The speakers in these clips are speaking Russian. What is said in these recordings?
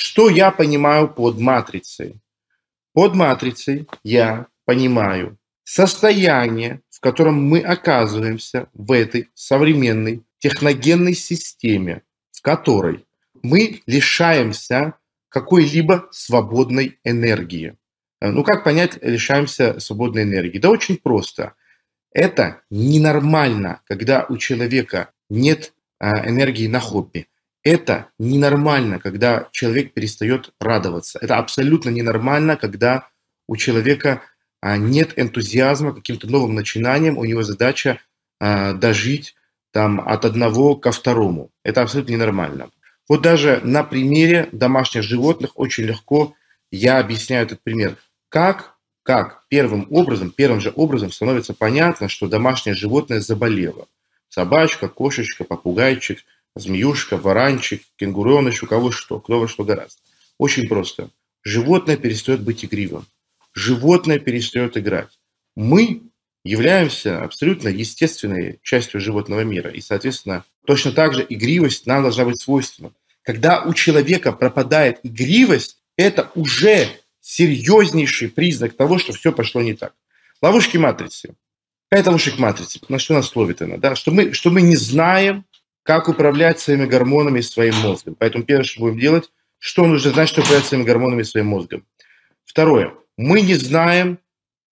Что я понимаю под матрицей? Под матрицей я понимаю состояние, в котором мы оказываемся в этой современной техногенной системе, в которой мы лишаемся какой-либо свободной энергии. Ну, как понять, лишаемся свободной энергии? Да очень просто. Это ненормально, когда у человека нет э, энергии на хобби. Это ненормально, когда человек перестает радоваться. Это абсолютно ненормально, когда у человека э, нет энтузиазма каким-то новым начинаниям, у него задача дожить там, от одного ко второму. Это абсолютно ненормально. Вот даже на примере домашних животных очень легко я объясняю этот пример. Как, как первым образом, первым же образом становится понятно, что домашнее животное заболело. Собачка, кошечка, попугайчик, змеюшка, варанчик, кенгуреныш, у кого что, кто во что гораздо. Очень просто. Животное перестает быть игривым. Животное перестает играть. Мы являемся абсолютно естественной частью животного мира. И, соответственно, точно так же игривость нам должна быть свойственна. Когда у человека пропадает игривость, это уже серьезнейший признак того, что все пошло не так. Ловушки матрицы. Какая ловушек матрицы? На что нас ловит она? Да? Что, мы, что мы не знаем, как управлять своими гормонами и своим мозгом. Поэтому первое, что будем делать, что нужно знать, что управлять своими гормонами и своим мозгом. Второе. Мы не знаем,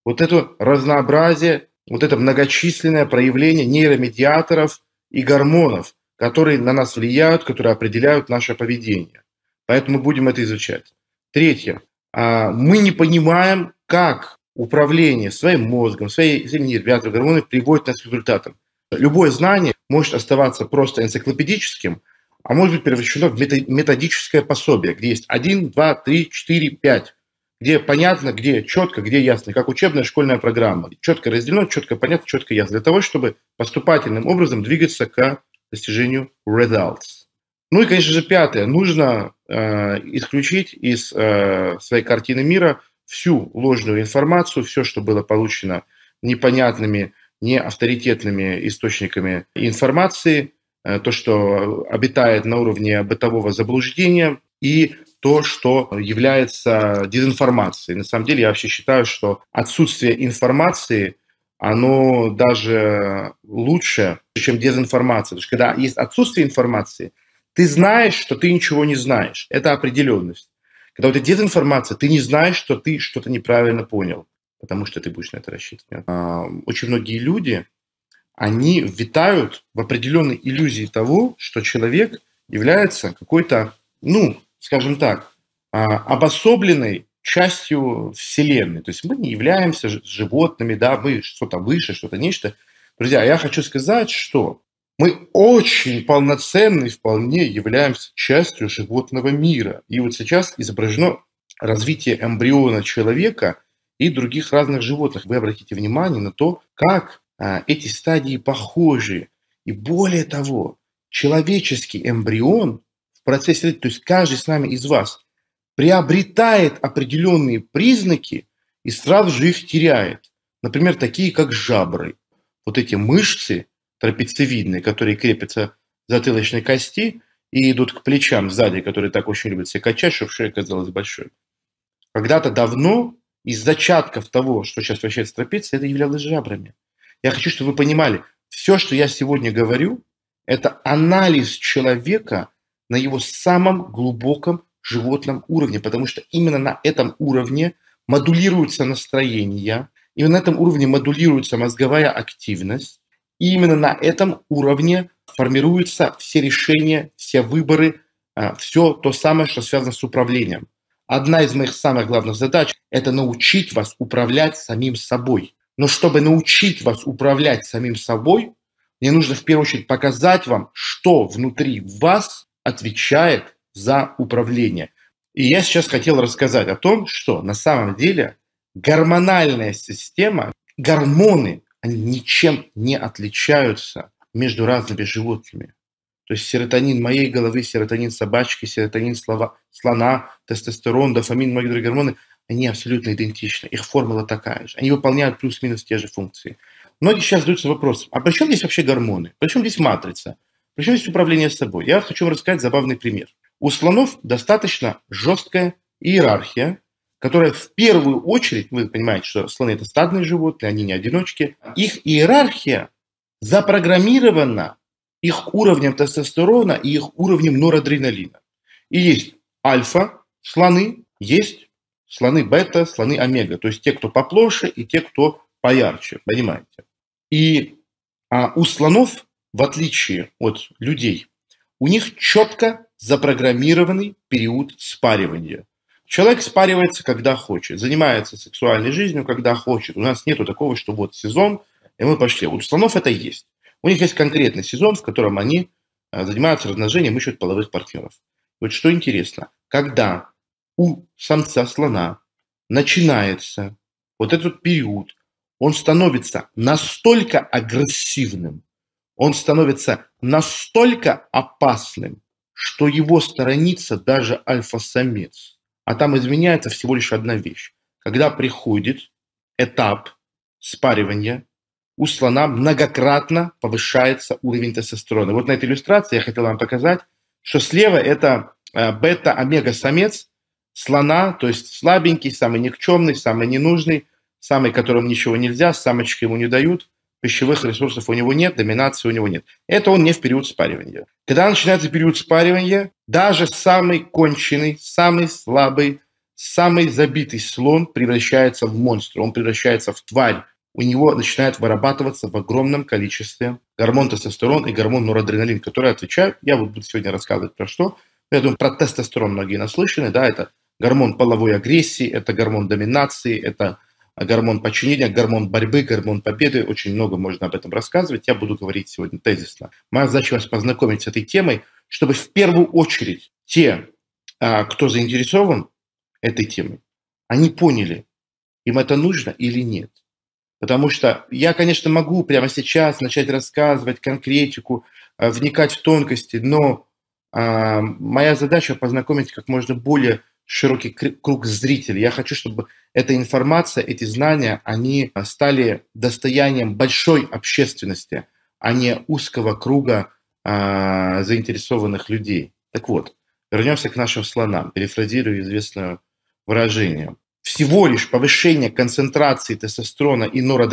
вот это разнообразие, вот это многочисленное проявление нейромедиаторов и гормонов, которые на нас влияют, которые определяют наше поведение. Поэтому будем это изучать. Третье. А, мы не понимаем, как управление своим мозгом, своими нейромедиаторами, гормонами приводит нас к результатам. Любое знание может оставаться просто энциклопедическим, а может быть превращено в методическое пособие, где есть 1, 2, 3, 4, 5 где понятно, где четко, где ясно, как учебная школьная программа. Четко разделено, четко понятно, четко ясно. Для того, чтобы поступательным образом двигаться к достижению results. Ну и, конечно же, пятое. Нужно э, исключить из э, своей картины мира всю ложную информацию, все, что было получено непонятными, не авторитетными источниками информации, э, то, что обитает на уровне бытового заблуждения, и то, что является дезинформацией. На самом деле я вообще считаю, что отсутствие информации, оно даже лучше, чем дезинформация. Потому что когда есть отсутствие информации, ты знаешь, что ты ничего не знаешь. Это определенность. Когда у тебя дезинформация, ты не знаешь, что ты что-то неправильно понял, потому что ты будешь на это рассчитывать. Очень многие люди, они витают в определенной иллюзии того, что человек является какой-то, ну, скажем так, а, обособленной частью Вселенной. То есть мы не являемся животными, да, мы что-то выше, что-то нечто. Друзья, я хочу сказать, что мы очень полноценны вполне являемся частью животного мира. И вот сейчас изображено развитие эмбриона человека и других разных животных. Вы обратите внимание на то, как а, эти стадии похожи. И более того, человеческий эмбрион процессе, то есть каждый с нами из вас приобретает определенные признаки и сразу же их теряет. Например, такие как жабры. Вот эти мышцы трапециевидные, которые крепятся к затылочной кости и идут к плечам сзади, которые так очень любят себя качать, чтобы шея казалась большой. Когда-то давно из зачатков того, что сейчас вращается трапеция, это являлось жабрами. Я хочу, чтобы вы понимали, все, что я сегодня говорю, это анализ человека – на его самом глубоком животном уровне, потому что именно на этом уровне модулируется настроение, именно на этом уровне модулируется мозговая активность, и именно на этом уровне формируются все решения, все выборы, а, все то самое, что связано с управлением. Одна из моих самых главных задач – это научить вас управлять самим собой. Но чтобы научить вас управлять самим собой, мне нужно в первую очередь показать вам, что внутри вас отвечает за управление. И я сейчас хотел рассказать о том, что на самом деле гормональная система, гормоны, они ничем не отличаются между разными животными. То есть серотонин моей головы, серотонин собачки, серотонин слова, слона, тестостерон, дофамин, многие другие гормоны, они абсолютно идентичны. Их формула такая же. Они выполняют плюс-минус те же функции. Многие сейчас задаются вопросом, а при чем здесь вообще гормоны? При чем здесь матрица? Причем есть управление собой. Я хочу вам рассказать забавный пример. У слонов достаточно жесткая иерархия, которая в первую очередь, вы понимаете, что слоны это стадные животные, они не одиночки, их иерархия запрограммирована их уровнем тестостерона и их уровнем норадреналина. И есть альфа слоны, есть слоны бета, слоны омега, то есть те, кто поплоше и те, кто поярче, понимаете. И а у слонов, в отличие от людей, у них четко запрограммированный период спаривания. Человек спаривается, когда хочет, занимается сексуальной жизнью, когда хочет. У нас нету такого, что вот сезон, и мы пошли. У слонов это есть. У них есть конкретный сезон, в котором они а, занимаются размножением, ищут половых партнеров. Вот что интересно, когда у самца слона начинается вот этот период, он становится настолько агрессивным, он становится настолько опасным, что его сторонится даже альфа-самец. А там изменяется всего лишь одна вещь. Когда приходит этап спаривания, у слона многократно повышается уровень тестостерона. Вот на этой иллюстрации я хотел вам показать, что слева это э, бета-омега-самец слона, то есть слабенький, самый никчемный, самый ненужный, самый, которому ничего нельзя, самочки ему не дают, пищевых ресурсов у него нет, доминации у него нет. Это он не в период спаривания. Когда начинается период спаривания, даже самый конченый, самый слабый, самый забитый слон превращается в монстра, он превращается в тварь. У него начинает вырабатываться в огромном количестве гормон тестостерон и гормон норадреналин, которые отвечают, я вот буду сегодня рассказывать про что, я думаю, про тестостерон многие наслышаны, да, это гормон половой агрессии, это гормон доминации, это гормон подчинения, гормон борьбы, гормон победы. Очень много можно об этом рассказывать. Я буду говорить сегодня тезисно. Моя задача вас познакомить с этой темой, чтобы в первую очередь те, а, кто заинтересован этой темой, они поняли, им это нужно или нет. Потому что я, конечно, могу прямо сейчас начать рассказывать конкретику, а, вникать в тонкости, но а, моя задача познакомить как можно более широкий круг зрителей. Я хочу, чтобы эта информация, эти знания, они стали достоянием большой общественности, а не узкого круга а, заинтересованных людей. Так вот, вернемся к нашим слонам. Перефразирую известное выражение. Всего лишь повышение концентрации тестостерона и норадреналина